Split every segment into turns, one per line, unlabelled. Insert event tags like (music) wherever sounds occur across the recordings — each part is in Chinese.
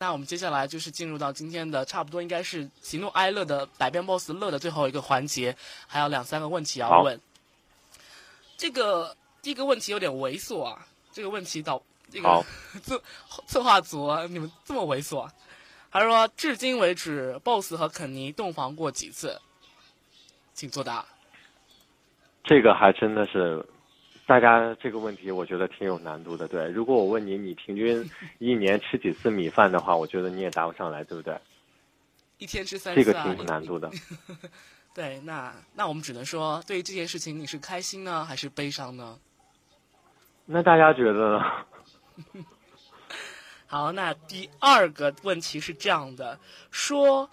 那我们接下来就是进入到今天的差不多应该是喜怒哀乐的百变 boss 乐的最后一个环节，还有两三个问题要问。这个第一个问题有点猥琐啊，这个问题导这个策 (laughs) 策划组啊，你们这么猥琐？他说至今为止，boss 和肯尼洞房过几次？请作答。
这个还真的是。大家这个问题我觉得挺有难度的，对。如果我问你，你平均 (laughs) 一年吃几次米饭的话，我觉得你也答不上来，对不对？
一天吃三次，
这个挺有难度的。(laughs)
对，那那我们只能说，对于这件事情，你是开心呢，还是悲伤呢？
那大家觉得呢？(laughs)
好，那第二个问题是这样的：说，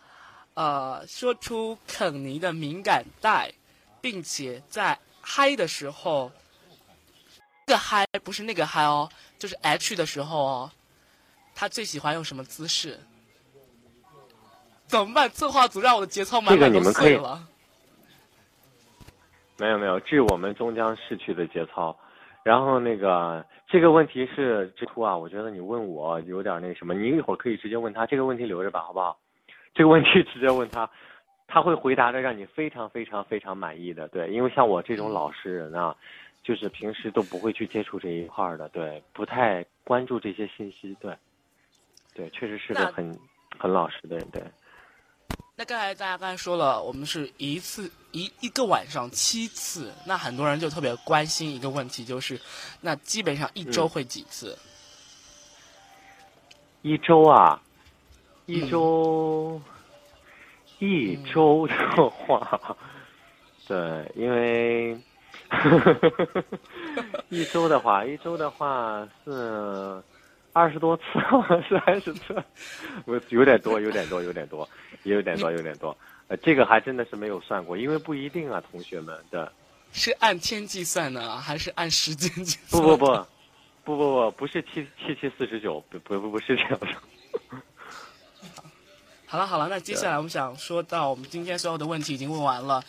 呃，说出肯尼的敏感带，并且在嗨的时候。这个嗨不是那个嗨哦，就是 H 的时候哦，他最喜欢用什么姿势？怎么办？策划组让我的节操满满都碎了。
没有没有，致我们终将逝去的节操。然后那个这个问题是之初啊，我觉得你问我有点那什么，你一会儿可以直接问他这个问题留着吧，好不好？这个问题直接问他，他会回答的让你非常非常非常满意的。对，因为像我这种老实人啊。就是平时都不会去接触这一块的，对，不太关注这些信息，对，对，确实是个很很老实的人，对。
那刚才大家刚才说了，我们是一次一一个晚上七次，那很多人就特别关心一个问题，就是那基本上一周会几次？
一周啊，一周，一周的话，(laughs) 对，因为。(laughs) 一周的话，一周的话是二十多次，(laughs) 是二十次，我有点多，有点多，有点多，也有点多，有点多。呃，这个还真的是没有算过，因为不一定啊，同学们的。
是按天计算呢，还是按时间计
算？不不不，不不不，不是七七七四十九，不不不不是这样的。(laughs)
好了好了，那接下来我们想说到，我们今天所有的问题已经问完了。